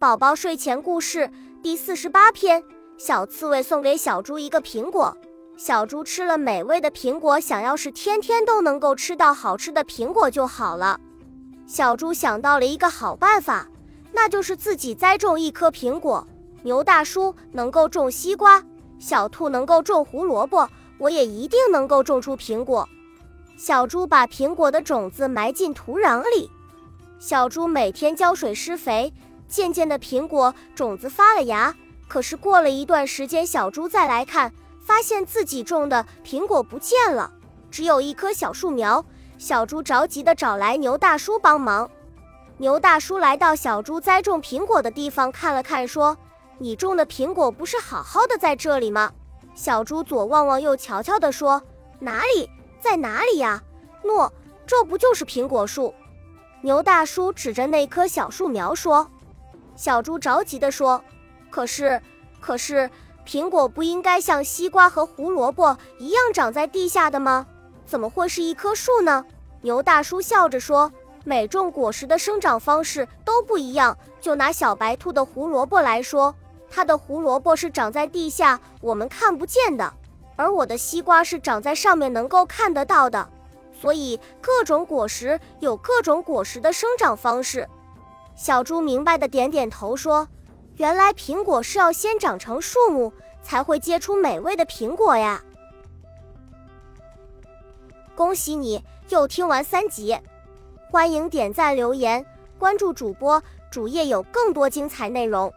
宝宝睡前故事第四十八篇：小刺猬送给小猪一个苹果。小猪吃了美味的苹果，想要是天天都能够吃到好吃的苹果就好了。小猪想到了一个好办法，那就是自己栽种一棵苹果。牛大叔能够种西瓜，小兔能够种胡萝卜，我也一定能够种出苹果。小猪把苹果的种子埋进土壤里，小猪每天浇水施肥。渐渐的，苹果种子发了芽。可是过了一段时间，小猪再来看，发现自己种的苹果不见了，只有一棵小树苗。小猪着急的找来牛大叔帮忙。牛大叔来到小猪栽种苹果的地方看了看，说：“你种的苹果不是好好的在这里吗？”小猪左望望右瞧瞧的说：“哪里，在哪里呀？喏，这不就是苹果树？”牛大叔指着那棵小树苗说。小猪着急地说：“可是，可是，苹果不应该像西瓜和胡萝卜一样长在地下的吗？怎么会是一棵树呢？”牛大叔笑着说：“每种果实的生长方式都不一样。就拿小白兔的胡萝卜来说，它的胡萝卜是长在地下，我们看不见的；而我的西瓜是长在上面，能够看得到的。所以，各种果实有各种果实的生长方式。”小猪明白的点点头，说：“原来苹果是要先长成树木，才会结出美味的苹果呀！”恭喜你又听完三集，欢迎点赞、留言、关注主播，主页有更多精彩内容。